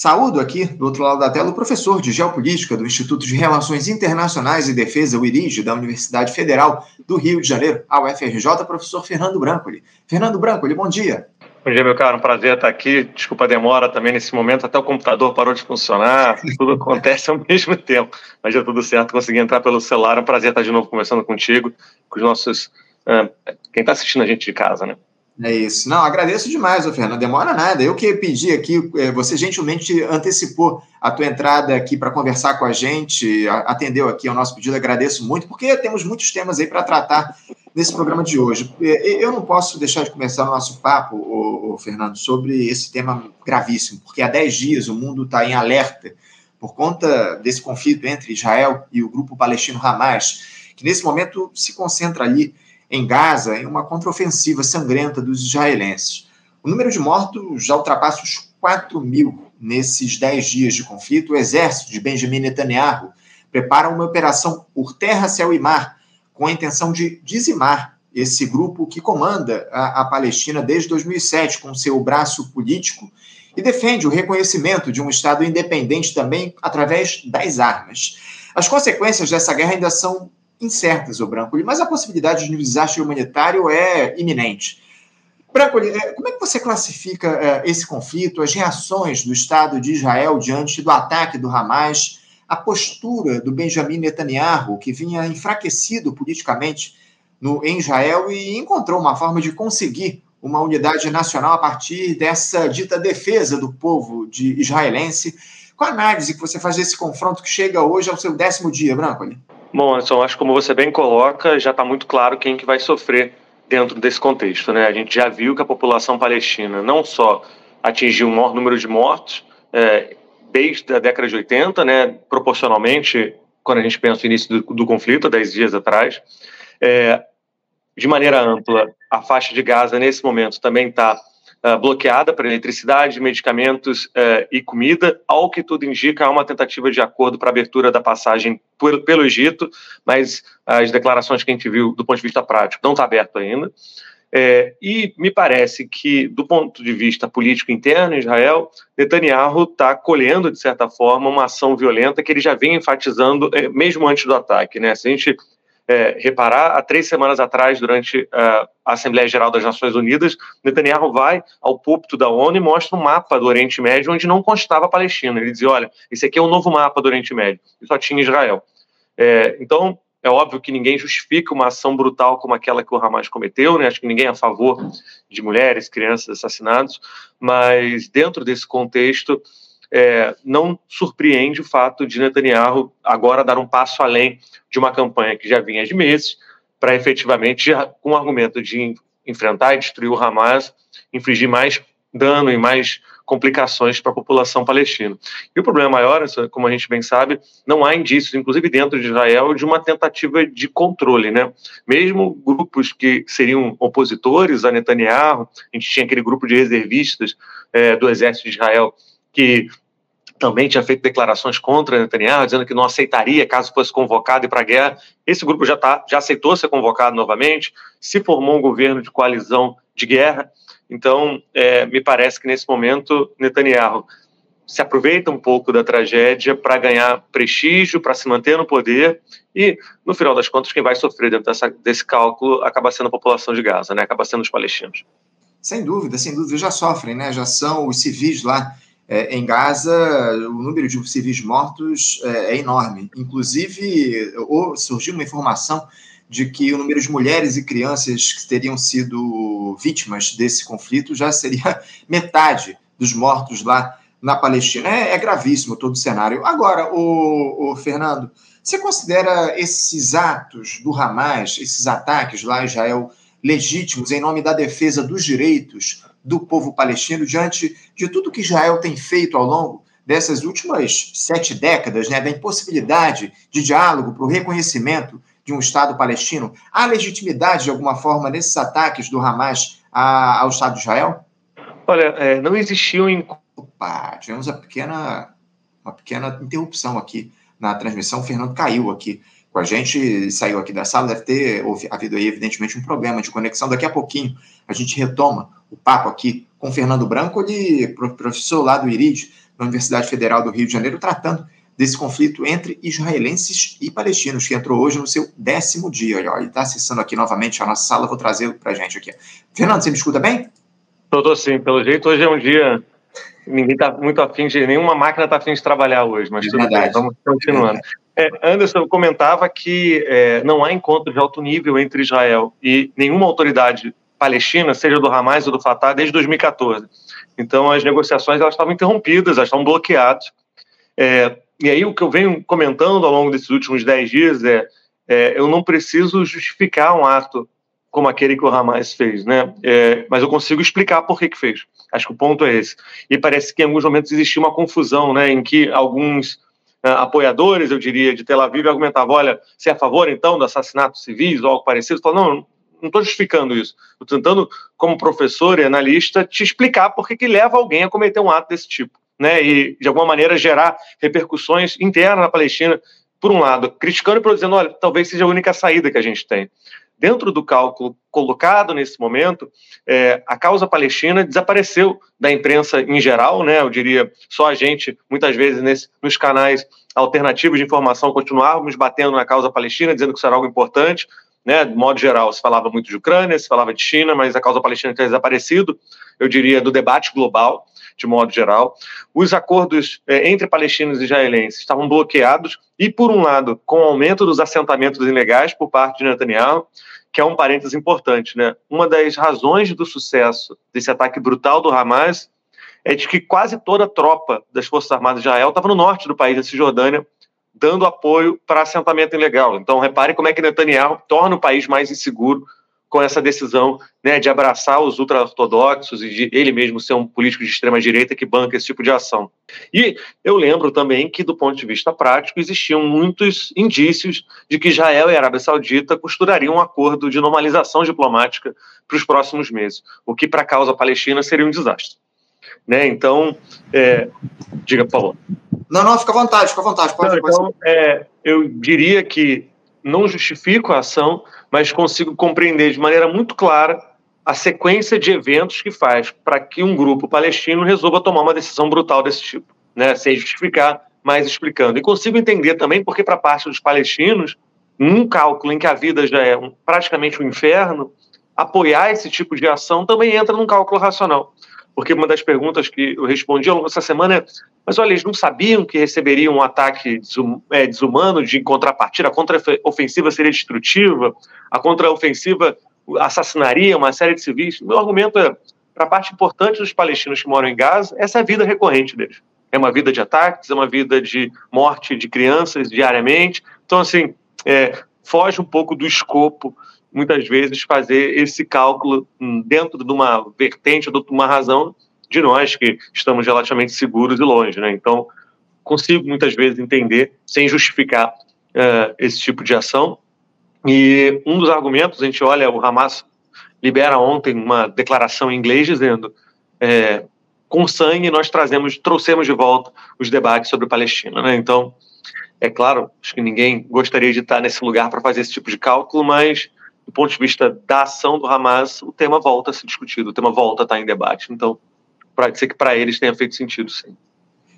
Saúdo aqui, do outro lado da tela, o professor de Geopolítica do Instituto de Relações Internacionais e Defesa, o IRIGE, da Universidade Federal do Rio de Janeiro, a UFRJ, professor Fernando Brancoli. Fernando Brancoli, bom dia. Bom dia, meu caro. Um prazer estar aqui. Desculpa a demora também nesse momento. Até o computador parou de funcionar. Tudo acontece ao mesmo tempo. Mas já tudo certo. Consegui entrar pelo celular. É um prazer estar de novo conversando contigo, com os nossos. Uh, quem está assistindo a gente de casa, né? É isso. Não, agradeço demais, ô Fernando. Demora nada. Eu que pedi aqui, é, você gentilmente antecipou a tua entrada aqui para conversar com a gente, atendeu aqui ao nosso pedido, agradeço muito, porque temos muitos temas aí para tratar nesse programa de hoje. É, eu não posso deixar de começar o nosso papo, ô, ô, Fernando, sobre esse tema gravíssimo, porque há 10 dias o mundo está em alerta por conta desse conflito entre Israel e o grupo palestino Hamas, que nesse momento se concentra ali em Gaza em uma contraofensiva sangrenta dos israelenses. O número de mortos já ultrapassa os 4 mil nesses 10 dias de conflito. O exército de Benjamin Netanyahu prepara uma operação por terra, céu e mar com a intenção de dizimar esse grupo que comanda a, a Palestina desde 2007 com seu braço político e defende o reconhecimento de um Estado independente também através das armas. As consequências dessa guerra ainda são incertas, o Brancoli, mas a possibilidade de um desastre humanitário é iminente. Brancoli, é, como é que você classifica é, esse conflito, as reações do Estado de Israel diante do ataque do Hamas, a postura do Benjamin Netanyahu, que vinha enfraquecido politicamente no, em Israel e encontrou uma forma de conseguir uma unidade nacional a partir dessa dita defesa do povo de israelense? Qual a análise que você faz desse confronto que chega hoje ao seu décimo dia, Brancoli? Bom, Anderson, acho que como você bem coloca, já está muito claro quem que vai sofrer dentro desse contexto. Né? A gente já viu que a população palestina não só atingiu um maior número de mortos é, desde a década de 80, né, proporcionalmente, quando a gente pensa no início do, do conflito, há 10 dias atrás, é, de maneira ampla, a faixa de Gaza, nesse momento, também está uh, bloqueada para eletricidade, medicamentos uh, e comida. Ao que tudo indica, há uma tentativa de acordo para abertura da passagem por, pelo Egito, mas as declarações que a gente viu do ponto de vista prático não está aberto ainda. É, e me parece que, do ponto de vista político interno em Israel, Netanyahu está colhendo, de certa forma, uma ação violenta que ele já vem enfatizando, é, mesmo antes do ataque. Né? Se a gente é, reparar, há três semanas atrás, durante uh, a Assembleia Geral das Nações Unidas, Netanyahu vai ao púlpito da ONU e mostra um mapa do Oriente Médio onde não constava a Palestina. Ele dizia: olha, esse aqui é o um novo mapa do Oriente Médio, e só tinha Israel. É, então, é óbvio que ninguém justifica uma ação brutal como aquela que o Hamas cometeu, né? acho que ninguém é a favor de mulheres, crianças assassinados, mas dentro desse contexto, é, não surpreende o fato de Netanyahu agora dar um passo além de uma campanha que já vinha de meses, para efetivamente, com o argumento de enfrentar e destruir o Hamas, infligir mais dano e mais complicações para a população palestina. E o problema maior, como a gente bem sabe, não há indícios, inclusive dentro de Israel, de uma tentativa de controle, né? Mesmo grupos que seriam opositores a Netanyahu, a gente tinha aquele grupo de reservistas é, do exército de Israel que também tinha feito declarações contra Netanyahu, dizendo que não aceitaria caso fosse convocado para a guerra. Esse grupo já, tá, já aceitou ser convocado novamente, se formou um governo de coalizão de guerra. Então, é, me parece que nesse momento Netanyahu se aproveita um pouco da tragédia para ganhar prestígio, para se manter no poder e, no final das contas, quem vai sofrer dentro dessa, desse cálculo acaba sendo a população de Gaza, né? acaba sendo os palestinos. Sem dúvida, sem dúvida, já sofrem, né? já são os civis lá é, em Gaza, o número de civis mortos é, é enorme. Inclusive, surgiu uma informação de que o número de mulheres e crianças que teriam sido vítimas desse conflito já seria metade dos mortos lá na Palestina. É, é gravíssimo todo o cenário. Agora, o, o, Fernando, você considera esses atos do Hamas, esses ataques lá em Israel, legítimos em nome da defesa dos direitos do povo palestino diante de tudo que Israel tem feito ao longo dessas últimas sete décadas, né, da impossibilidade de diálogo para o reconhecimento de um Estado palestino? Há legitimidade, de alguma forma, nesses ataques do Hamas ao Estado de Israel? Olha, é, não existiu em. Opa, tivemos uma pequena, uma pequena interrupção aqui na transmissão. O Fernando caiu aqui com a gente, saiu aqui da sala, deve ter havido aí, evidentemente, um problema de conexão. Daqui a pouquinho a gente retoma o papo aqui com Fernando Branco, ele professor lá do IRID, na Universidade Federal do Rio de Janeiro, tratando desse conflito entre israelenses e palestinos, que entrou hoje no seu décimo dia. Olha, ele está acessando aqui novamente a nossa sala, vou trazê-lo para a gente aqui. Fernando, você me escuta bem? Estou sim, pelo jeito hoje é um dia ninguém está muito afim de, nenhuma máquina está afim de trabalhar hoje, mas é tudo verdade. bem, vamos continuando. É, Anderson comentava que é, não há encontro de alto nível entre Israel e nenhuma autoridade palestina, seja do Hamas ou do Fatah, desde 2014. Então, as negociações elas estavam interrompidas, elas estavam bloqueadas. É, e aí, o que eu venho comentando ao longo desses últimos dez dias é, é eu não preciso justificar um ato como aquele que o Hamas fez, né? É, mas eu consigo explicar por que, que fez. Acho que o ponto é esse. E parece que em alguns momentos existia uma confusão, né, em que alguns uh, apoiadores, eu diria, de Tel Aviv argumentavam: olha, você é a favor então do assassinato civis ou algo parecido? Falou, não, não estou justificando isso. Estou tentando, como professor e analista, te explicar por que, que leva alguém a cometer um ato desse tipo, né? E de alguma maneira gerar repercussões internas na Palestina. Por um lado, criticando e dizendo, olha, talvez seja a única saída que a gente tem dentro do cálculo colocado nesse momento, é, a causa palestina desapareceu da imprensa em geral, né? Eu diria só a gente, muitas vezes nesse, nos canais alternativos de informação, continuávamos batendo na causa palestina, dizendo que isso era algo importante, né? De modo geral, se falava muito de Ucrânia, se falava de China, mas a causa palestina tinha desaparecido, eu diria, do debate global, de modo geral. Os acordos é, entre palestinos e israelenses estavam bloqueados, e, por um lado, com o aumento dos assentamentos ilegais por parte de Netanyahu, que é um parênteses importante, né? Uma das razões do sucesso desse ataque brutal do Hamas é de que quase toda a tropa das Forças Armadas de Israel estava no norte do país, da Cisjordânia, dando apoio para assentamento ilegal. Então, repare como é que Netanyahu torna o país mais inseguro com essa decisão né, de abraçar os ultra-ortodoxos e de ele mesmo ser um político de extrema-direita que banca esse tipo de ação. E eu lembro também que, do ponto de vista prático, existiam muitos indícios de que Israel e a Arábia Saudita costurariam um acordo de normalização diplomática para os próximos meses, o que, para a causa palestina, seria um desastre. Né? Então, é... diga, Paulo. Não, não, fica à vontade, fica à vontade. Pode, não, então, é, eu diria que não justifico a ação, mas consigo compreender de maneira muito clara a sequência de eventos que faz para que um grupo palestino resolva tomar uma decisão brutal desse tipo, né? sem justificar, mas explicando. E consigo entender também porque, para parte dos palestinos, num cálculo em que a vida já é um, praticamente um inferno, apoiar esse tipo de ação também entra num cálculo racional. Porque uma das perguntas que eu respondi ao longo dessa semana é mas olha, eles não sabiam que receberiam um ataque é, desumano de contrapartida, a contraofensiva seria destrutiva, a contraofensiva assassinaria uma série de civis. Meu argumento é, para a parte importante dos palestinos que moram em Gaza, essa é a vida recorrente deles. É uma vida de ataques, é uma vida de morte de crianças diariamente. Então, assim, é, foge um pouco do escopo, muitas vezes, fazer esse cálculo hum, dentro de uma vertente de uma razão de nós que estamos relativamente seguros e longe, né? Então, consigo muitas vezes entender, sem justificar uh, esse tipo de ação. E um dos argumentos, a gente olha, o Hamas libera ontem uma declaração em inglês dizendo é, com sangue nós trazemos, trouxemos de volta os debates sobre Palestina, né? Então, é claro, acho que ninguém gostaria de estar nesse lugar para fazer esse tipo de cálculo, mas do ponto de vista da ação do Hamas, o tema volta a ser discutido, o tema volta a estar em debate. Então, pode ser que para eles tenha feito sentido, sim.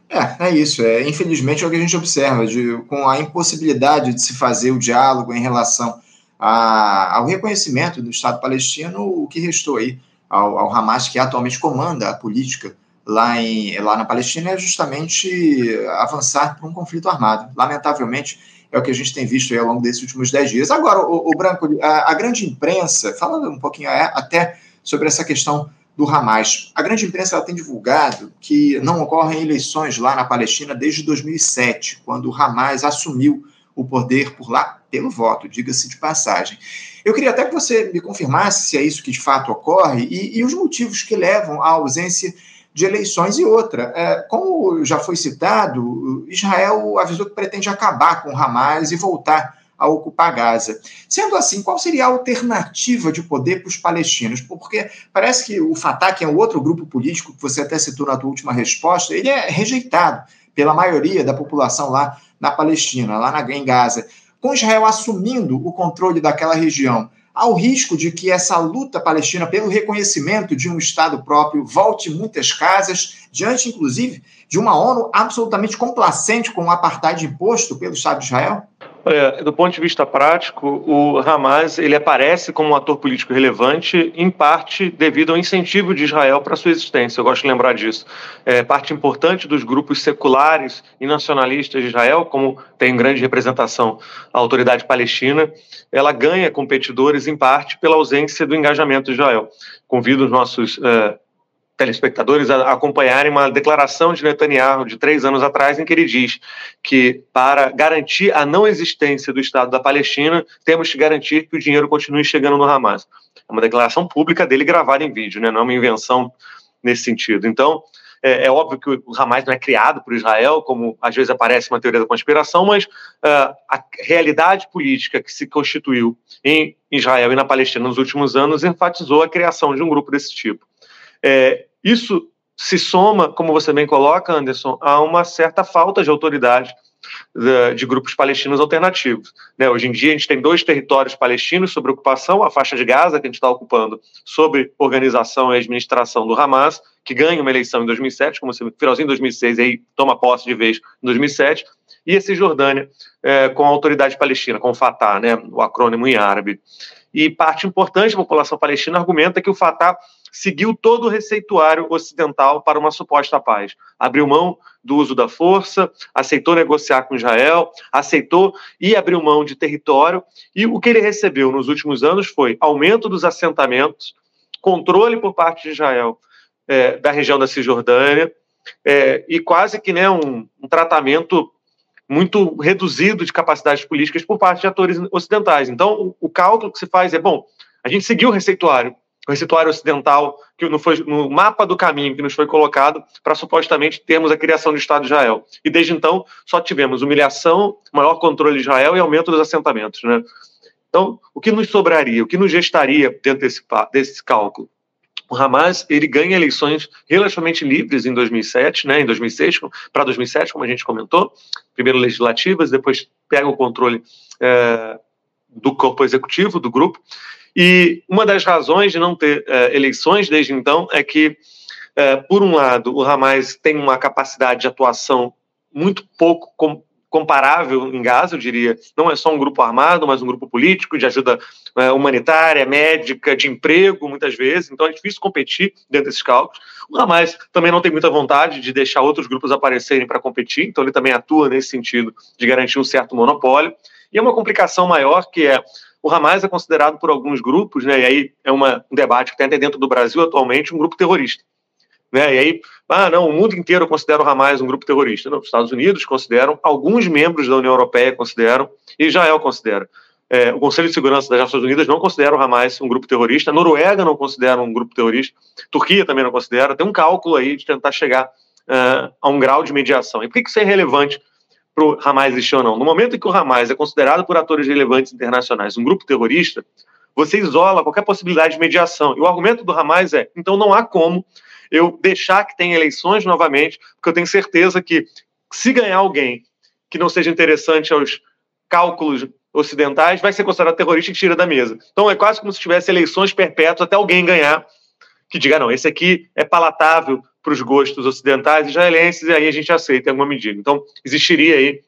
É, é isso. É, infelizmente é o que a gente observa, de, com a impossibilidade de se fazer o diálogo em relação a, ao reconhecimento do Estado palestino, o que restou aí ao, ao Hamas, que atualmente comanda a política lá, em, lá na Palestina, é justamente avançar para um conflito armado. Lamentavelmente, é o que a gente tem visto ao longo desses últimos dez dias. Agora, o, o Branco, a, a, grande imprensa, falando um pouquinho é, até sobre essa questão do Hamas. A grande imprensa tem divulgado que não ocorrem eleições lá na Palestina desde 2007, quando o Hamas assumiu o poder por lá pelo voto, diga-se de passagem. Eu queria até que você me confirmasse se é isso que de fato ocorre e, e os motivos que levam à ausência de eleições e outra. É, como já foi citado, Israel avisou que pretende acabar com Hamas e voltar a ocupar Gaza. Sendo assim, qual seria a alternativa de poder para os palestinos? Porque parece que o Fatah, que é o outro grupo político que você até citou na tua última resposta, ele é rejeitado pela maioria da população lá na Palestina, lá na, em Gaza. Com Israel assumindo o controle daquela região, há o risco de que essa luta palestina pelo reconhecimento de um Estado próprio volte muitas casas, diante, inclusive, de uma ONU absolutamente complacente com o apartheid imposto pelo Estado de Israel? Olha, do ponto de vista prático, o Hamas ele aparece como um ator político relevante, em parte devido ao incentivo de Israel para sua existência. Eu gosto de lembrar disso. É, parte importante dos grupos seculares e nacionalistas de Israel, como tem grande representação a autoridade palestina, ela ganha competidores em parte pela ausência do engajamento de Israel. Convido os nossos é, telespectadores a acompanharem uma declaração de Netanyahu de três anos atrás, em que ele diz que para garantir a não existência do Estado da Palestina, temos que garantir que o dinheiro continue chegando no Hamas. É uma declaração pública dele gravada em vídeo, né? não é uma invenção nesse sentido. Então, é, é, óbvio que o Hamas não é criado por Israel, como às vezes aparece uma teoria da conspiração, mas uh, a realidade política que se constituiu em Israel e na Palestina nos últimos anos enfatizou a criação de um grupo desse tipo. É, isso se soma, como você bem coloca, Anderson, a uma certa falta de autoridade de, de grupos palestinos alternativos. Né? Hoje em dia, a gente tem dois territórios palestinos sob ocupação: a faixa de Gaza, que a gente está ocupando, sob organização e administração do Hamas, que ganha uma eleição em 2007, como você finalzinho em 2006, e aí toma posse de vez em 2007, e a Cisjordânia, é, com a autoridade palestina, com o Fatah, né? o acrônimo em árabe. E parte importante da população palestina argumenta que o Fatah seguiu todo o receituário ocidental para uma suposta paz. Abriu mão do uso da força, aceitou negociar com Israel, aceitou e abriu mão de território. E o que ele recebeu nos últimos anos foi aumento dos assentamentos, controle por parte de Israel é, da região da Cisjordânia é, e quase que né, um, um tratamento muito reduzido de capacidades políticas por parte de atores ocidentais. Então, o, o cálculo que se faz é, bom, a gente seguiu o receituário, receituário ocidental, que não foi no mapa do caminho que nos foi colocado para supostamente termos a criação do Estado de Israel. E desde então só tivemos humilhação, maior controle de Israel e aumento dos assentamentos. Né? Então, o que nos sobraria, o que nos gestaria dentro desse, desse cálculo? O Hamas ele ganha eleições relativamente livres em 2007, né, em 2006 para 2007, como a gente comentou, primeiro legislativas, depois pega o controle é, do corpo executivo do grupo e uma das razões de não ter é, eleições desde então é que, é, por um lado, o Hamas tem uma capacidade de atuação muito pouco com, comparável em Gaza, eu diria. Não é só um grupo armado, mas um grupo político de ajuda é, humanitária, médica, de emprego, muitas vezes. Então é difícil competir dentro desses cálculos. O Hamas também não tem muita vontade de deixar outros grupos aparecerem para competir, então ele também atua nesse sentido de garantir um certo monopólio. E é uma complicação maior que é o Hamas é considerado por alguns grupos, né, e aí é uma, um debate que tem até dentro do Brasil atualmente, um grupo terrorista. Né, e aí, ah, não, o mundo inteiro considera o Hamas um grupo terrorista. Não, os Estados Unidos consideram, alguns membros da União Europeia consideram, e Israel considera. É, o Conselho de Segurança das Nações Unidas não considera o Hamas um grupo terrorista, a Noruega não considera um grupo terrorista, Turquia também não considera. Tem um cálculo aí de tentar chegar uh, a um grau de mediação. E por que isso é relevante para o Hamas existir ou não. No momento em que o Hamas é considerado por atores relevantes internacionais um grupo terrorista, você isola qualquer possibilidade de mediação. E o argumento do Hamas é: então não há como eu deixar que tenha eleições novamente, porque eu tenho certeza que se ganhar alguém que não seja interessante aos cálculos ocidentais, vai ser considerado terrorista e tira da mesa. Então é quase como se tivesse eleições perpétuas até alguém ganhar que diga, não, esse aqui é palatável para os gostos ocidentais israelenses, e aí a gente aceita em alguma medida. Então, existiria aí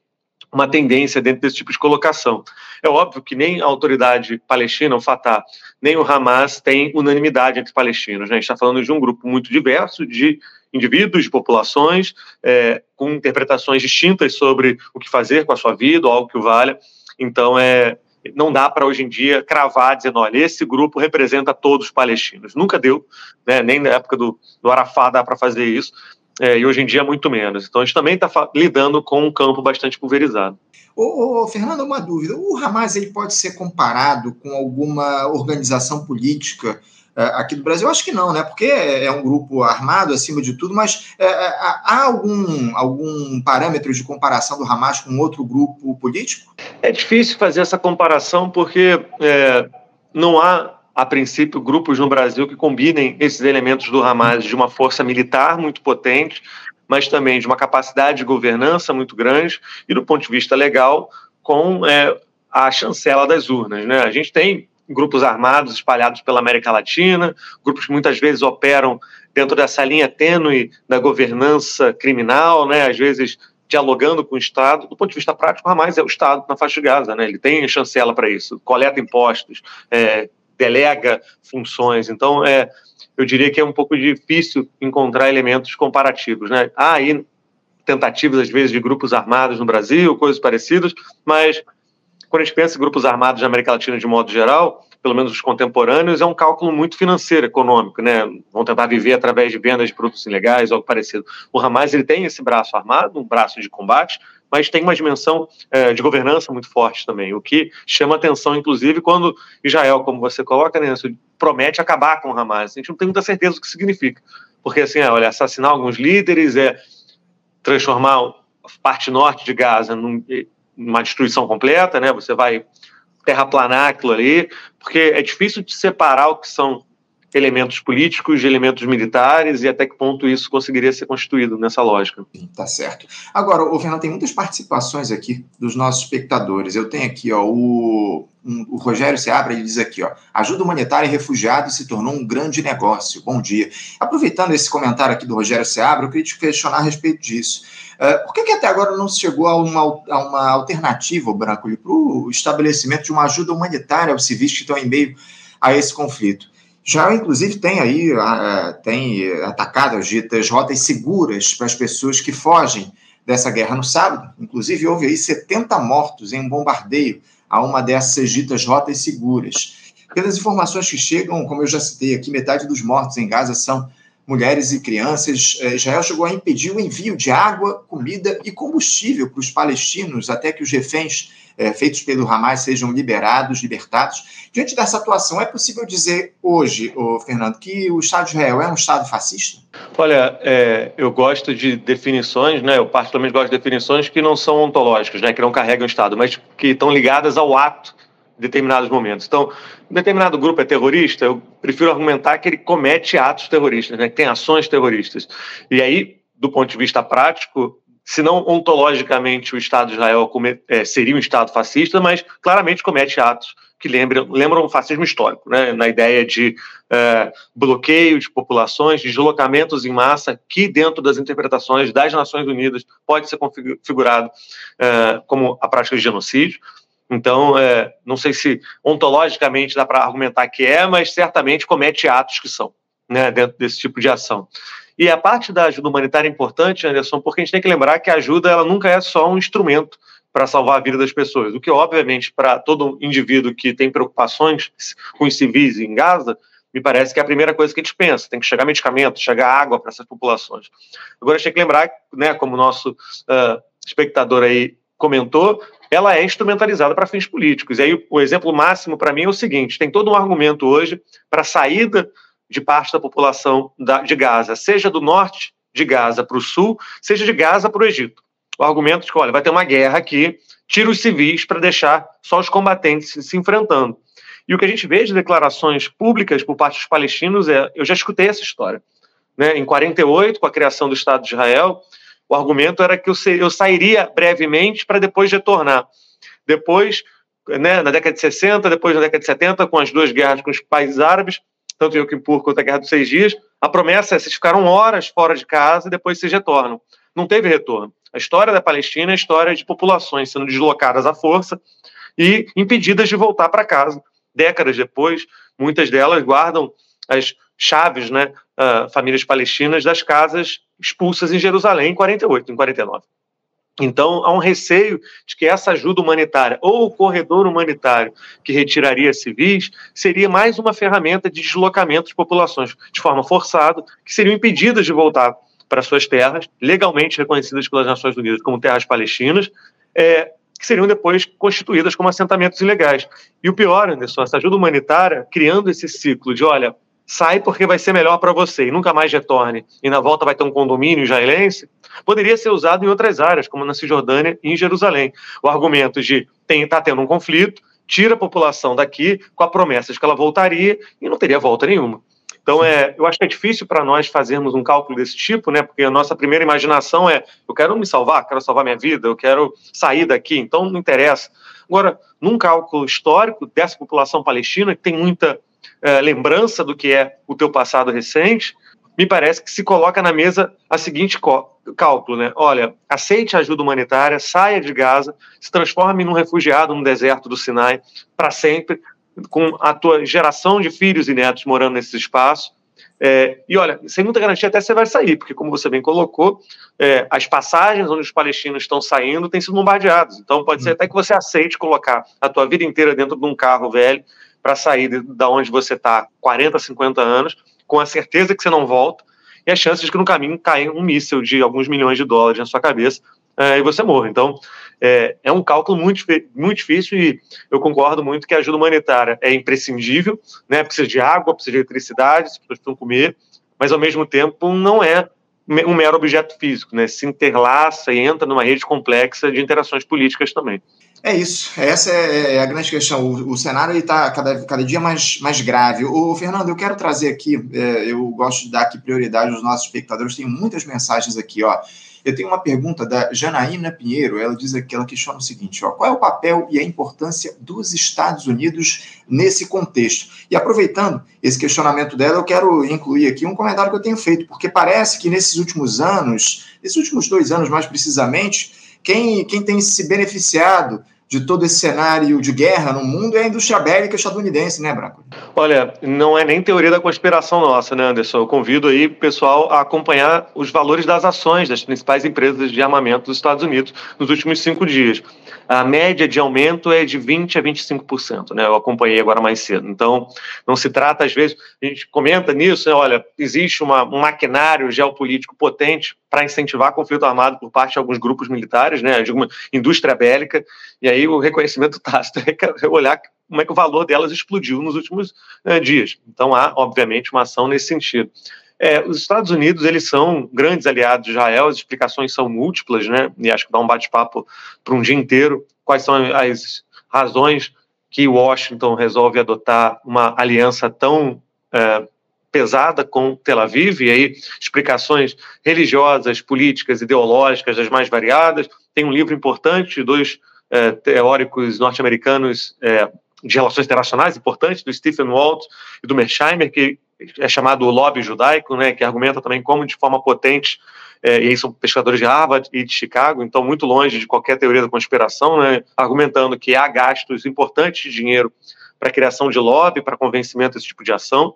uma tendência dentro desse tipo de colocação. É óbvio que nem a autoridade palestina, o Fatah, nem o Hamas tem unanimidade entre palestinos. Né? A gente está falando de um grupo muito diverso de indivíduos, de populações, é, com interpretações distintas sobre o que fazer com a sua vida ou algo que o valha. Então, é, não dá para hoje em dia cravar dizendo, olha, esse grupo representa todos os palestinos. Nunca deu, né? nem na época do, do Arafat dá para fazer isso, é, e hoje em dia muito menos. Então a gente também está lidando com um campo bastante pulverizado. Ô, ô, Fernando, uma dúvida. O Hamas ele pode ser comparado com alguma organização política é, aqui do Brasil? Acho que não, né? Porque é um grupo armado acima de tudo, mas é, é há algum, algum parâmetro de comparação do Hamas com outro grupo político? É difícil fazer essa comparação porque é, não há, a princípio, grupos no Brasil que combinem esses elementos do Hamas de uma força militar muito potente, mas também de uma capacidade de governança muito grande e, do ponto de vista legal, com é, a chancela das urnas. Né? A gente tem grupos armados espalhados pela América Latina, grupos que muitas vezes operam dentro dessa linha tênue da governança criminal, né? às vezes dialogando com o Estado. Do ponto de vista prático, Hamas é o Estado na faixa de Gaza, né? ele tem chancela para isso, coleta impostos, é, delega funções. Então, é, eu diria que é um pouco difícil encontrar elementos comparativos. Né? Há aí tentativas, às vezes, de grupos armados no Brasil, coisas parecidas, mas quando a gente pensa em grupos armados na América Latina de modo geral, pelo menos os contemporâneos, é um cálculo muito financeiro, econômico, né? Vão tentar viver através de vendas de produtos ilegais, algo parecido. O Hamas ele tem esse braço armado, um braço de combate, mas tem uma dimensão é, de governança muito forte também, o que chama atenção, inclusive, quando Israel, como você coloca, né, promete acabar com o Hamas. A gente não tem muita certeza do que significa, porque assim, é, olha, assassinar alguns líderes é transformar parte norte de Gaza numa destruição completa, né? Você vai terraplanar aquilo ali, porque é difícil de separar o que são elementos políticos elementos militares e até que ponto isso conseguiria ser constituído nessa lógica. Tá certo. Agora, o Fernando, tem muitas participações aqui dos nossos espectadores. Eu tenho aqui, ó, o, um, o Rogério Seabra, ele diz aqui, ó, ajuda humanitária e refugiados se tornou um grande negócio. Bom dia. Aproveitando esse comentário aqui do Rogério Seabra, eu queria te questionar a respeito disso. Uh, por que, que, até agora não se chegou a uma, a uma alternativa, Branco, para o estabelecimento de uma ajuda humanitária aos civis que estão em meio a esse conflito? Já, inclusive, tem aí tem atacado as ditas rotas seguras para as pessoas que fogem dessa guerra no sábado. Inclusive, houve aí 70 mortos em um bombardeio a uma dessas ditas rotas seguras. Pelas informações que chegam, como eu já citei aqui, metade dos mortos em Gaza são mulheres e crianças. É, Israel chegou a impedir o envio de água, comida e combustível para os palestinos até que os reféns é, feitos pelo Hamas sejam liberados, libertados. Diante dessa atuação, é possível dizer hoje, ô, Fernando, que o Estado de Israel é um Estado fascista? Olha, é, eu gosto de definições, né? Eu particularmente gosto de definições que não são ontológicas, né? Que não carregam o Estado, mas que estão ligadas ao ato determinados momentos. Então, um determinado grupo é terrorista, eu prefiro argumentar que ele comete atos terroristas, né, que tem ações terroristas. E aí, do ponto de vista prático, se não ontologicamente o Estado de Israel é, seria um Estado fascista, mas claramente comete atos que lembram, lembram o fascismo histórico, né, na ideia de é, bloqueio de populações, de deslocamentos em massa, que dentro das interpretações das Nações Unidas pode ser configurado é, como a prática de genocídio. Então, é, não sei se ontologicamente dá para argumentar que é, mas certamente comete atos que são, né, dentro desse tipo de ação. E a parte da ajuda humanitária é importante, Anderson, porque a gente tem que lembrar que a ajuda ela nunca é só um instrumento para salvar a vida das pessoas. O que, obviamente, para todo indivíduo que tem preocupações com os civis em Gaza, me parece que é a primeira coisa que a gente pensa. Tem que chegar medicamento, chegar água para essas populações. Agora, a gente tem que lembrar, né, como o nosso uh, espectador aí comentou, ela é instrumentalizada para fins políticos. E aí o exemplo máximo para mim é o seguinte: tem todo um argumento hoje para a saída de parte da população da, de Gaza, seja do norte de Gaza para o sul, seja de Gaza para o Egito. O argumento de que, olha, vai ter uma guerra aqui, tira os civis para deixar só os combatentes se, se enfrentando. E o que a gente vê de declarações públicas por parte dos palestinos é, eu já escutei essa história. Né? Em 48, com a criação do Estado de Israel, o argumento era que eu, eu sairia brevemente para depois retornar. Depois, né, na década de 60, depois na década de 70, com as duas guerras com os países árabes, tanto Yom Kippur quanto a Guerra dos Seis Dias, a promessa é vocês ficaram horas fora de casa e depois vocês retornam. Não teve retorno. A história da Palestina é a história de populações sendo deslocadas à força e impedidas de voltar para casa. Décadas depois, muitas delas guardam as chaves, né, uh, famílias palestinas, das casas expulsas em Jerusalém em 48, em 49. Então, há um receio de que essa ajuda humanitária ou o corredor humanitário que retiraria civis seria mais uma ferramenta de deslocamento de populações de forma forçada, que seriam impedidas de voltar para suas terras, legalmente reconhecidas pelas Nações Unidas como terras palestinas, é, que seriam depois constituídas como assentamentos ilegais. E o pior, Anderson, essa ajuda humanitária, criando esse ciclo de, olha, sai porque vai ser melhor para você e nunca mais retorne, e na volta vai ter um condomínio israelense, poderia ser usado em outras áreas, como na Cisjordânia e em Jerusalém. O argumento de está tendo um conflito, tira a população daqui com a promessa de que ela voltaria e não teria volta nenhuma. Então, é, eu acho que é difícil para nós fazermos um cálculo desse tipo, né? Porque a nossa primeira imaginação é: eu quero me salvar, quero salvar minha vida, eu quero sair daqui, então não interessa. Agora, num cálculo histórico dessa população palestina, que tem muita é, lembrança do que é o teu passado recente, me parece que se coloca na mesa a seguinte cálculo, né? Olha, aceite a ajuda humanitária, saia de Gaza, se transforme num refugiado no deserto do Sinai para sempre, com a tua geração de filhos e netos morando nesse espaço. É, e olha, sem muita garantia até você vai sair, porque como você bem colocou, é, as passagens onde os palestinos estão saindo têm sido bombardeadas. Então pode ser até que você aceite colocar a tua vida inteira dentro de um carro velho para sair de, de onde você está 40, 50 anos, com a certeza que você não volta, e a chance de que no caminho caia um míssil de alguns milhões de dólares na sua cabeça é, e você morra. Então, é, é, um cálculo muito, muito difícil e eu concordo muito que a ajuda humanitária é imprescindível, né? precisa de água, precisa de eletricidade, as pessoas precisam comer, mas ao mesmo tempo não é um mero objeto físico, né? se interlaça e entra numa rede complexa de interações políticas também. É isso, essa é, é a grande questão. O, o cenário está cada, cada dia mais, mais grave. O Fernando, eu quero trazer aqui, é, eu gosto de dar aqui prioridade aos nossos espectadores, tem muitas mensagens aqui, ó. Eu tenho uma pergunta da Janaína Pinheiro, ela diz aqui, ela questiona o seguinte, ó, qual é o papel e a importância dos Estados Unidos nesse contexto? E aproveitando esse questionamento dela, eu quero incluir aqui um comentário que eu tenho feito, porque parece que nesses últimos anos, nesses últimos dois anos mais precisamente, quem, quem tem se beneficiado de todo esse cenário de guerra no mundo é a indústria bélica estadunidense, né, Branco? Olha, não é nem teoria da conspiração nossa, né, Anderson? Eu convido aí o pessoal a acompanhar os valores das ações das principais empresas de armamento dos Estados Unidos nos últimos cinco dias. A média de aumento é de 20% a 25%, né? Eu acompanhei agora mais cedo. Então, não se trata, às vezes, a gente comenta nisso, né? olha, existe uma, um maquinário geopolítico potente para incentivar conflito armado por parte de alguns grupos militares, né? De uma indústria bélica, e aí o reconhecimento tácito é olhar como é que o valor delas explodiu nos últimos né, dias. Então há, obviamente, uma ação nesse sentido. É, os Estados Unidos eles são grandes aliados de Israel, as explicações são múltiplas, né? E acho que dá um bate-papo para um dia inteiro. Quais são as razões que Washington resolve adotar uma aliança tão é, pesada com Tel Aviv? E aí explicações religiosas, políticas, ideológicas das mais variadas. Tem um livro importante de dois é, teóricos norte-americanos é, de relações internacionais importantes, do Stephen Walt e do Mersheimer, que é chamado lobby judaico, né, que argumenta também como de forma potente, é, e aí são pesquisadores de Harvard e de Chicago, então muito longe de qualquer teoria da conspiração, né, argumentando que há gastos importantes de dinheiro para criação de lobby, para convencimento desse tipo de ação.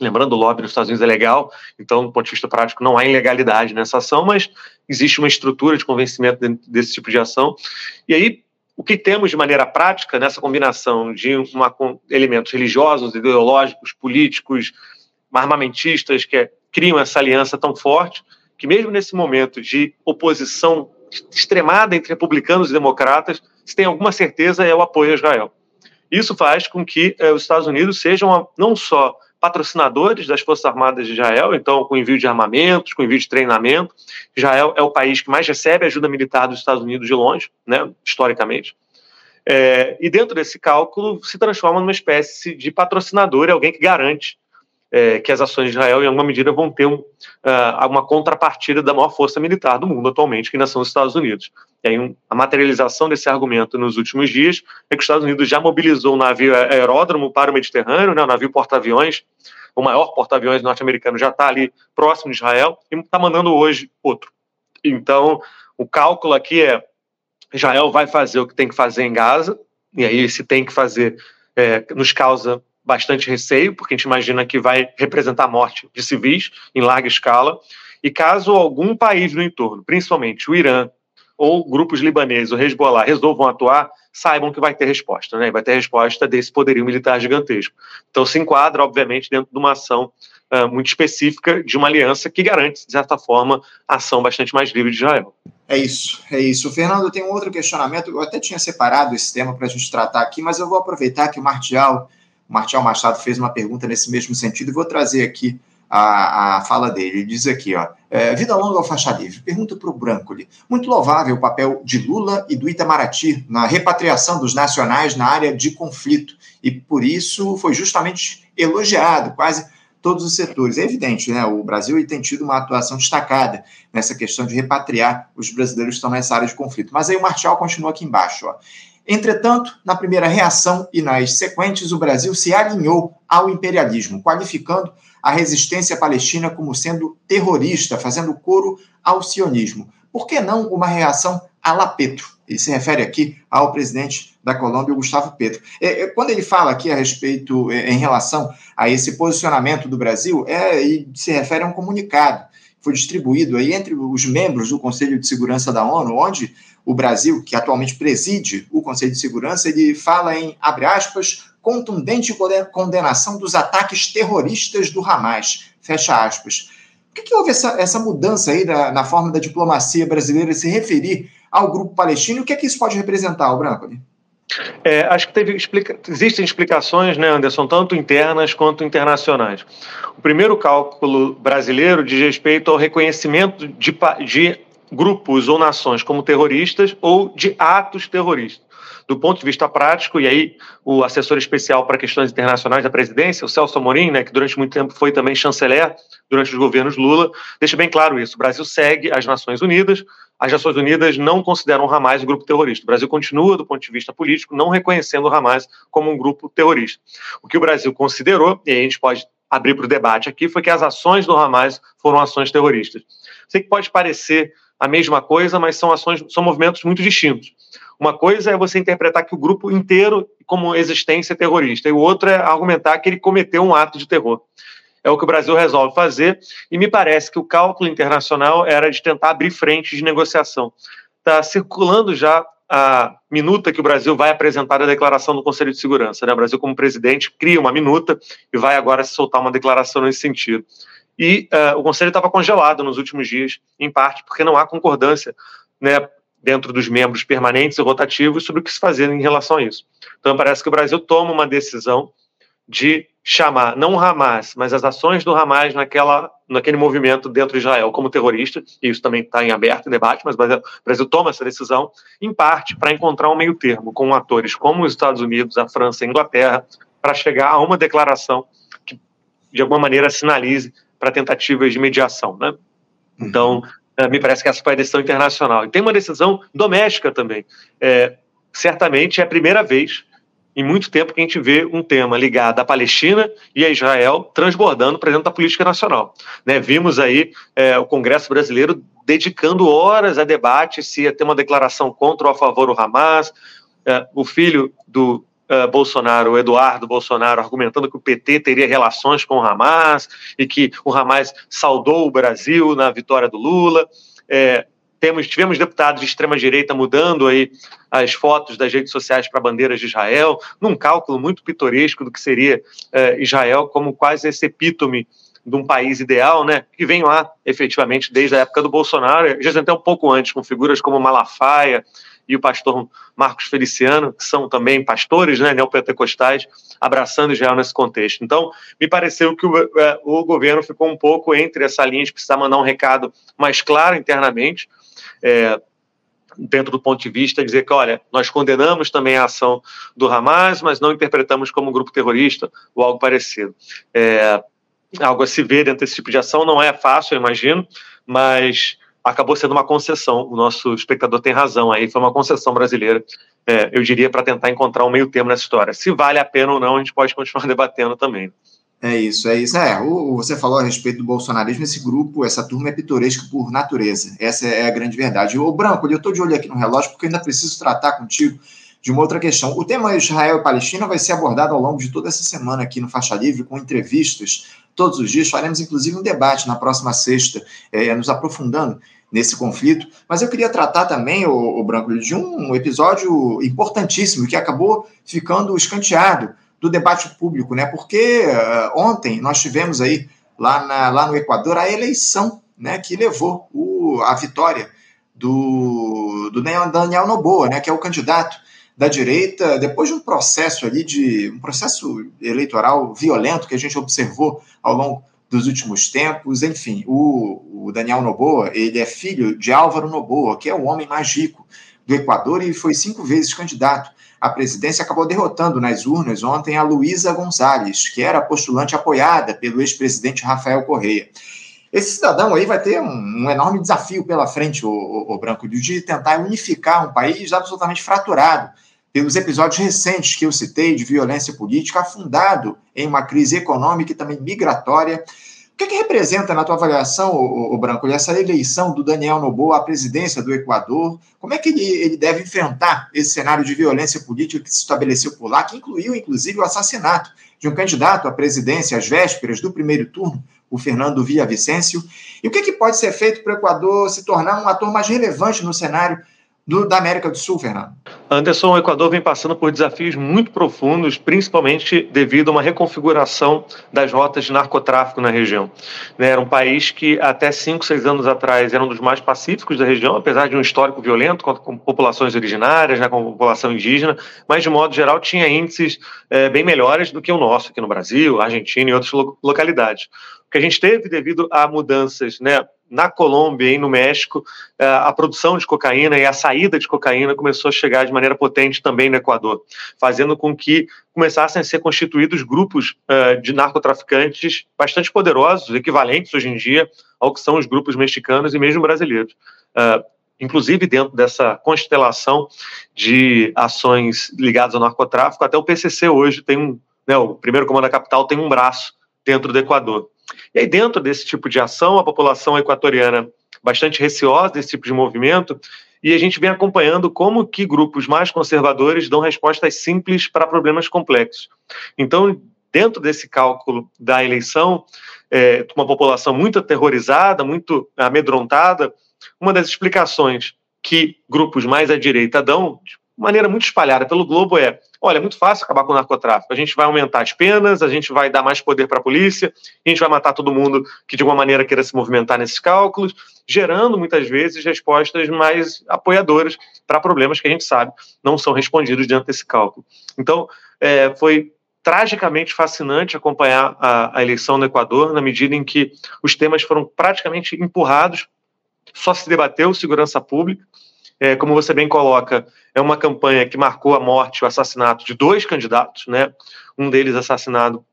Lembrando, o lobby nos Estados Unidos é legal, então, do ponto de vista prático, não há ilegalidade nessa ação, mas existe uma estrutura de convencimento desse tipo de ação. E aí, o que temos de maneira prática nessa combinação de uma, elementos religiosos, ideológicos, políticos, armamentistas que criam essa aliança tão forte, que mesmo nesse momento de oposição extremada entre republicanos e democratas, se tem alguma certeza é o apoio a Israel. Isso faz com que eh, os Estados Unidos sejam não só patrocinadores das Forças Armadas de Israel, então com envio de armamentos, com envio de treinamento. Israel é o país que mais recebe ajuda militar dos Estados Unidos de longe, né, historicamente. É, e dentro desse cálculo se transforma numa espécie de patrocinador, é alguém que garante é, que as ações de Israel, em alguma medida, vão ter um, uh, uma contrapartida da maior força militar do mundo atualmente, que ainda são os Estados Unidos. E aí, um, a materialização desse argumento nos últimos dias é que os Estados Unidos já mobilizou um navio aeródromo para o Mediterrâneo, né, um navio porta-aviões, o maior porta-aviões norte-americano já está ali próximo de Israel e está mandando hoje outro. Então, o cálculo aqui é Israel vai fazer o que tem que fazer em Gaza, e aí se tem que fazer é, nos causa bastante receio, porque a gente imagina que vai representar a morte de civis em larga escala. E caso algum país no entorno, principalmente o Irã ou grupos libaneses, o Hezbollah, resolvam atuar, saibam que vai ter resposta, né? Vai ter resposta desse poderio militar gigantesco. Então se enquadra, obviamente, dentro de uma ação uh, muito específica de uma aliança que garante, de certa forma, a ação bastante mais livre de Israel. É isso, é isso. Fernando, tem um outro questionamento. Eu até tinha separado esse tema para a gente tratar aqui, mas eu vou aproveitar que o Martial Martial Machado fez uma pergunta nesse mesmo sentido e vou trazer aqui a, a fala dele. Ele diz aqui, ó, é, vida longa ao faixa livre. Pergunta para o Brancoli. Muito louvável o papel de Lula e do Itamaraty na repatriação dos nacionais na área de conflito e por isso foi justamente elogiado, quase todos os setores. É evidente, né? O Brasil tem tido uma atuação destacada nessa questão de repatriar os brasileiros que estão nessa área de conflito. Mas aí o Martial continua aqui embaixo, ó. Entretanto, na primeira reação e nas sequentes, o Brasil se alinhou ao imperialismo, qualificando a resistência palestina como sendo terrorista, fazendo coro ao sionismo. Por que não uma reação a la Petro? Ele se refere aqui ao presidente da Colômbia, Gustavo Petro. É, é, quando ele fala aqui a respeito, é, em relação a esse posicionamento do Brasil, é, e se refere a um comunicado foi distribuído aí entre os membros do Conselho de Segurança da ONU, onde o Brasil, que atualmente preside o Conselho de Segurança, ele fala em, abre aspas, contundente condenação dos ataques terroristas do Hamas, fecha aspas. Por que, que houve essa, essa mudança aí na forma da diplomacia brasileira se referir ao grupo palestino? O que é que isso pode representar, o Branco? É, acho que teve, explica, existem explicações, né, Anderson, tanto internas quanto internacionais. O primeiro cálculo brasileiro diz respeito ao reconhecimento de, de grupos ou nações como terroristas ou de atos terroristas. Do ponto de vista prático, e aí o assessor especial para questões internacionais da presidência, o Celso Amorim, né, que durante muito tempo foi também chanceler durante os governos Lula, deixa bem claro isso. O Brasil segue as Nações Unidas, as Nações Unidas não consideram o Hamas um grupo terrorista. O Brasil continua, do ponto de vista político, não reconhecendo o Hamas como um grupo terrorista. O que o Brasil considerou, e a gente pode abrir para o debate aqui, foi que as ações do Hamas foram ações terroristas. Sei que pode parecer a mesma coisa, mas são ações, são movimentos muito distintos. Uma coisa é você interpretar que o grupo inteiro como existência terrorista, e o outro é argumentar que ele cometeu um ato de terror. É o que o Brasil resolve fazer, e me parece que o cálculo internacional era de tentar abrir frente de negociação. Está circulando já a minuta que o Brasil vai apresentar a declaração do Conselho de Segurança. Né? O Brasil, como presidente, cria uma minuta e vai agora soltar uma declaração nesse sentido. E uh, o Conselho estava congelado nos últimos dias, em parte porque não há concordância né, dentro dos membros permanentes e rotativos sobre o que se fazer em relação a isso. Então, parece que o Brasil toma uma decisão de chamar não o Hamas, mas as ações do Hamas naquela, naquele movimento dentro de Israel como terrorista, e isso também está em aberto debate, mas o Brasil, o Brasil toma essa decisão, em parte, para encontrar um meio termo com atores como os Estados Unidos, a França e a Inglaterra, para chegar a uma declaração que, de alguma maneira, sinalize para tentativas de mediação. Né? Então, é, me parece que essa foi a decisão internacional. E tem uma decisão doméstica também. É, certamente é a primeira vez em muito tempo que a gente vê um tema ligado à Palestina e a Israel transbordando para dentro da política nacional. Né? Vimos aí é, o Congresso brasileiro dedicando horas a debate se ia ter uma declaração contra ou a favor do Hamas. É, o filho do uh, Bolsonaro, Eduardo Bolsonaro, argumentando que o PT teria relações com o Hamas e que o Hamas saudou o Brasil na vitória do Lula. É, temos, tivemos deputados de extrema-direita mudando aí as fotos das redes sociais para bandeiras de Israel, num cálculo muito pitoresco do que seria uh, Israel como quase esse epítome de um país ideal, né, que vem lá efetivamente desde a época do Bolsonaro, já até um pouco antes, com figuras como Malafaia, e o pastor Marcos Feliciano, que são também pastores né, neopentecostais, abraçando Israel nesse contexto. Então, me pareceu que o, é, o governo ficou um pouco entre essa linha de precisar mandar um recado mais claro internamente, é, dentro do ponto de vista, dizer que, olha, nós condenamos também a ação do Hamas, mas não interpretamos como um grupo terrorista ou algo parecido. É, algo a se ver dentro desse tipo de ação não é fácil, eu imagino, mas acabou sendo uma concessão. O nosso espectador tem razão aí, foi uma concessão brasileira, é, eu diria, para tentar encontrar um meio termo nessa história. Se vale a pena ou não, a gente pode continuar debatendo também. É isso, é isso. É, o, você falou a respeito do bolsonarismo, esse grupo, essa turma é pitoresca por natureza. Essa é a grande verdade. O Branco, eu estou de olho aqui no relógio porque ainda preciso tratar contigo de uma outra questão. O tema Israel e Palestina vai ser abordado ao longo de toda essa semana aqui no Faixa Livre, com entrevistas todos os dias. Faremos, inclusive, um debate na próxima sexta, é, nos aprofundando nesse conflito. Mas eu queria tratar também, o, o Branco, de um episódio importantíssimo que acabou ficando escanteado do debate público, né? Porque uh, ontem nós tivemos aí lá, na, lá no Equador a eleição, né? Que levou o, a vitória do, do Daniel Noboa, né? Que é o candidato da direita, depois de um processo ali de um processo eleitoral violento que a gente observou ao longo dos últimos tempos. Enfim, o, o Daniel Noboa, ele é filho de Álvaro Noboa, que é o homem mais rico do Equador e foi cinco vezes candidato à presidência. Acabou derrotando nas urnas ontem a Luísa Gonzalez, que era postulante apoiada pelo ex-presidente Rafael Correia. Esse cidadão aí vai ter um, um enorme desafio pela frente, o, o, o Branco, de tentar unificar um país absolutamente fraturado pelos episódios recentes que eu citei de violência política, afundado em uma crise econômica e também migratória. O que, é que representa, na tua avaliação, o, Branco, essa eleição do Daniel Noboa à presidência do Equador? Como é que ele, ele deve enfrentar esse cenário de violência política que se estabeleceu por lá, que incluiu, inclusive, o assassinato de um candidato à presidência às vésperas do primeiro turno, o Fernando Vicencio? E o que, é que pode ser feito para o Equador se tornar um ator mais relevante no cenário do, da América do Sul, Fernando? Anderson, o Equador vem passando por desafios muito profundos, principalmente devido a uma reconfiguração das rotas de narcotráfico na região. Né, era um país que até cinco, seis anos atrás era um dos mais pacíficos da região, apesar de um histórico violento com populações originárias, né, com população indígena, mas de modo geral tinha índices é, bem melhores do que o nosso aqui no Brasil, Argentina e outras localidades. O que a gente teve devido a mudanças né, na Colômbia e no México, eh, a produção de cocaína e a saída de cocaína começou a chegar de maneira potente também no Equador, fazendo com que começassem a ser constituídos grupos eh, de narcotraficantes bastante poderosos, equivalentes hoje em dia ao que são os grupos mexicanos e mesmo brasileiros. Eh, inclusive dentro dessa constelação de ações ligadas ao narcotráfico, até o PCC hoje tem um, né, o primeiro comando da capital tem um braço dentro do Equador. E aí, dentro desse tipo de ação, a população equatoriana bastante receosa desse tipo de movimento, e a gente vem acompanhando como que grupos mais conservadores dão respostas simples para problemas complexos. Então, dentro desse cálculo da eleição, é, uma população muito aterrorizada, muito amedrontada, uma das explicações que grupos mais à direita dão, de maneira muito espalhada pelo globo, é Olha, é muito fácil acabar com o narcotráfico. A gente vai aumentar as penas, a gente vai dar mais poder para a polícia, a gente vai matar todo mundo que de alguma maneira queira se movimentar nesses cálculos, gerando muitas vezes respostas mais apoiadoras para problemas que a gente sabe não são respondidos diante desse cálculo. Então, é, foi tragicamente fascinante acompanhar a, a eleição no Equador, na medida em que os temas foram praticamente empurrados, só se debateu segurança pública, é, como você bem coloca, é uma campanha que marcou a morte, o assassinato de dois candidatos, né? Um deles assassinado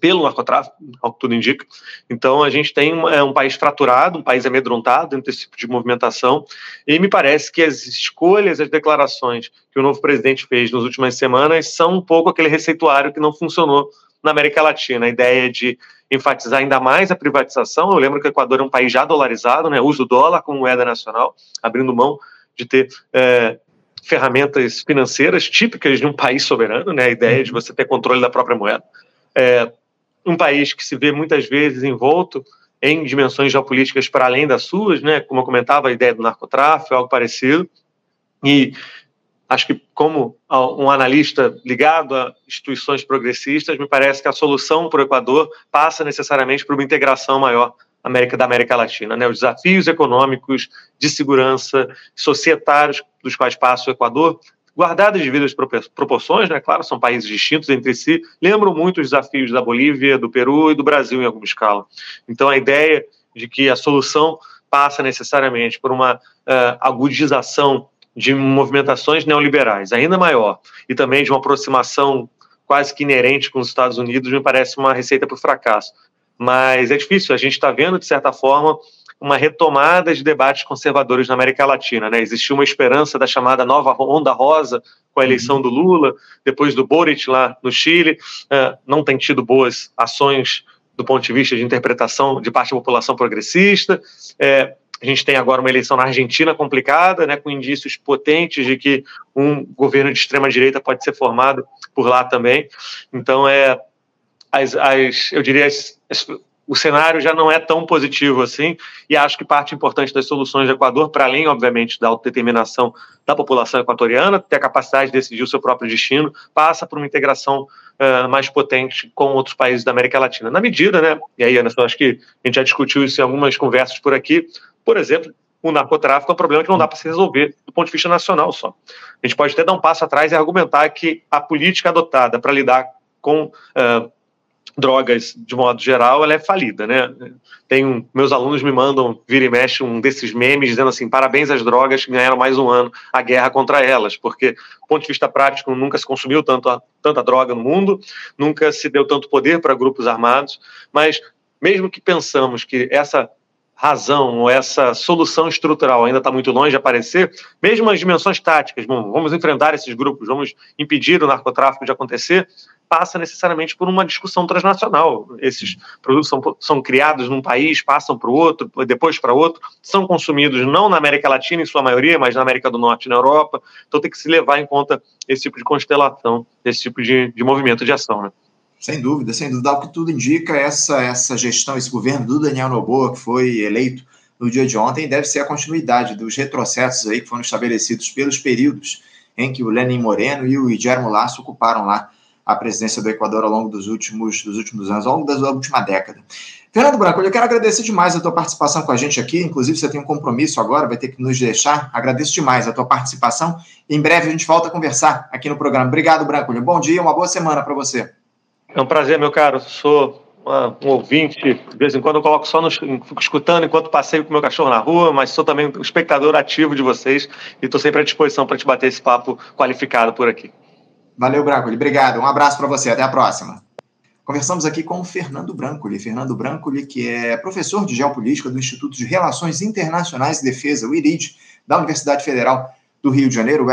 pelo narcotráfico, ao que tudo indica. Então, a gente tem um, é, um país fraturado, um país amedrontado dentro desse tipo de movimentação, e me parece que as escolhas, as declarações que o novo presidente fez nas últimas semanas são um pouco aquele receituário que não funcionou na América Latina. A ideia de enfatizar ainda mais a privatização. Eu lembro que o Equador é um país já dolarizado, né? usa o dólar como moeda nacional, abrindo mão de ter é, ferramentas financeiras típicas de um país soberano, né? A ideia de você ter controle da própria moeda. É, um país que se vê muitas vezes envolto em dimensões geopolíticas para além das suas, né? Como eu comentava, a ideia do narcotráfico, algo parecido. E acho que como um analista ligado a instituições progressistas, me parece que a solução para o Equador passa necessariamente por uma integração maior América da América Latina, né? Os desafios econômicos, de segurança, societários dos quais passa o Equador, guardadas devidas proporções, né? Claro, são países distintos entre si, lembram muito os desafios da Bolívia, do Peru e do Brasil em alguma escala. Então, a ideia de que a solução passa necessariamente por uma uh, agudização de movimentações neoliberais ainda maior e também de uma aproximação quase que inerente com os Estados Unidos me parece uma receita para o fracasso mas é difícil. A gente está vendo, de certa forma, uma retomada de debates conservadores na América Latina. Né? Existiu uma esperança da chamada nova onda rosa com a eleição uhum. do Lula, depois do Boric lá no Chile. Uh, não tem tido boas ações do ponto de vista de interpretação de parte da população progressista. É, a gente tem agora uma eleição na Argentina complicada, né, com indícios potentes de que um governo de extrema direita pode ser formado por lá também. Então, é, as, as eu diria, as, as, o cenário já não é tão positivo assim, e acho que parte importante das soluções do Equador, para além, obviamente, da autodeterminação da população equatoriana, ter a capacidade de decidir o seu próprio destino, passa por uma integração uh, mais potente com outros países da América Latina. Na medida, né, e aí, Anderson, acho que a gente já discutiu isso em algumas conversas por aqui, por exemplo, o narcotráfico é um problema que não dá para se resolver do ponto de vista nacional só. A gente pode até dar um passo atrás e argumentar que a política adotada para lidar com uh, drogas, de modo geral, ela é falida, né? Tem meus alunos me mandam, vira e mexe, um desses memes dizendo assim, parabéns às drogas que ganharam mais um ano a guerra contra elas, porque, do ponto de vista prático, nunca se consumiu tanto, tanta droga no mundo, nunca se deu tanto poder para grupos armados, mas mesmo que pensamos que essa razão essa solução estrutural ainda está muito longe de aparecer, mesmo as dimensões táticas, bom, vamos enfrentar esses grupos, vamos impedir o narcotráfico de acontecer, passa necessariamente por uma discussão transnacional. Esses produtos são, são criados num país, passam para o outro, depois para outro, são consumidos não na América Latina, em sua maioria, mas na América do Norte e na Europa. Então tem que se levar em conta esse tipo de constelação, esse tipo de, de movimento de ação. Né? Sem dúvida, sem dúvida. O que tudo indica, essa, essa gestão, esse governo do Daniel Noboa, que foi eleito no dia de ontem, deve ser a continuidade dos retrocessos aí que foram estabelecidos pelos períodos em que o Lenin Moreno e o Guillermo Lasso ocuparam lá a presidência do Equador ao longo dos últimos, dos últimos anos, ao longo da última década. Fernando Branco, eu quero agradecer demais a tua participação com a gente aqui. Inclusive, você tem um compromisso agora, vai ter que nos deixar. Agradeço demais a tua participação. Em breve a gente volta a conversar aqui no programa. Obrigado, Branco. Bom dia, uma boa semana para você. É um prazer, meu caro. Sou uma, um ouvinte, de vez em quando eu coloco só no, fico escutando enquanto passeio com meu cachorro na rua, mas sou também um espectador ativo de vocês e estou sempre à disposição para te bater esse papo qualificado por aqui. Valeu, Brancoli. Obrigado. Um abraço para você. Até a próxima. Conversamos aqui com o Fernando Brancoli. Fernando Brancoli, que é professor de Geopolítica do Instituto de Relações Internacionais e Defesa, o IRID, da Universidade Federal do Rio de Janeiro, o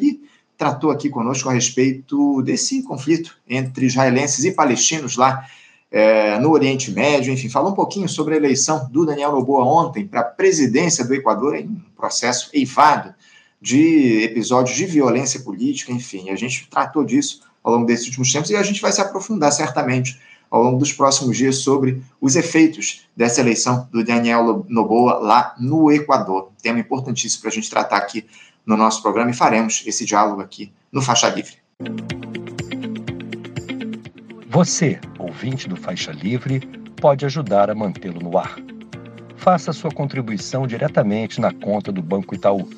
e tratou aqui conosco a respeito desse conflito entre israelenses e palestinos lá é, no Oriente Médio. Enfim, falou um pouquinho sobre a eleição do Daniel Noboa ontem para a presidência do Equador em um processo eivado de episódios de violência política. Enfim, a gente tratou disso ao longo desses últimos tempos e a gente vai se aprofundar certamente ao longo dos próximos dias sobre os efeitos dessa eleição do Daniel Noboa lá no Equador. Tema importantíssimo para a gente tratar aqui no nosso programa e faremos esse diálogo aqui no Faixa Livre. Você, ouvinte do Faixa Livre, pode ajudar a mantê-lo no ar. Faça sua contribuição diretamente na conta do Banco Itaú,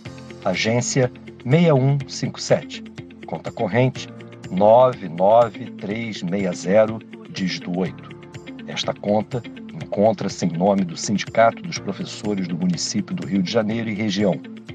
agência 6157, conta corrente 99360, dígito 8. Esta conta encontra-se em nome do Sindicato dos Professores do Município do Rio de Janeiro e região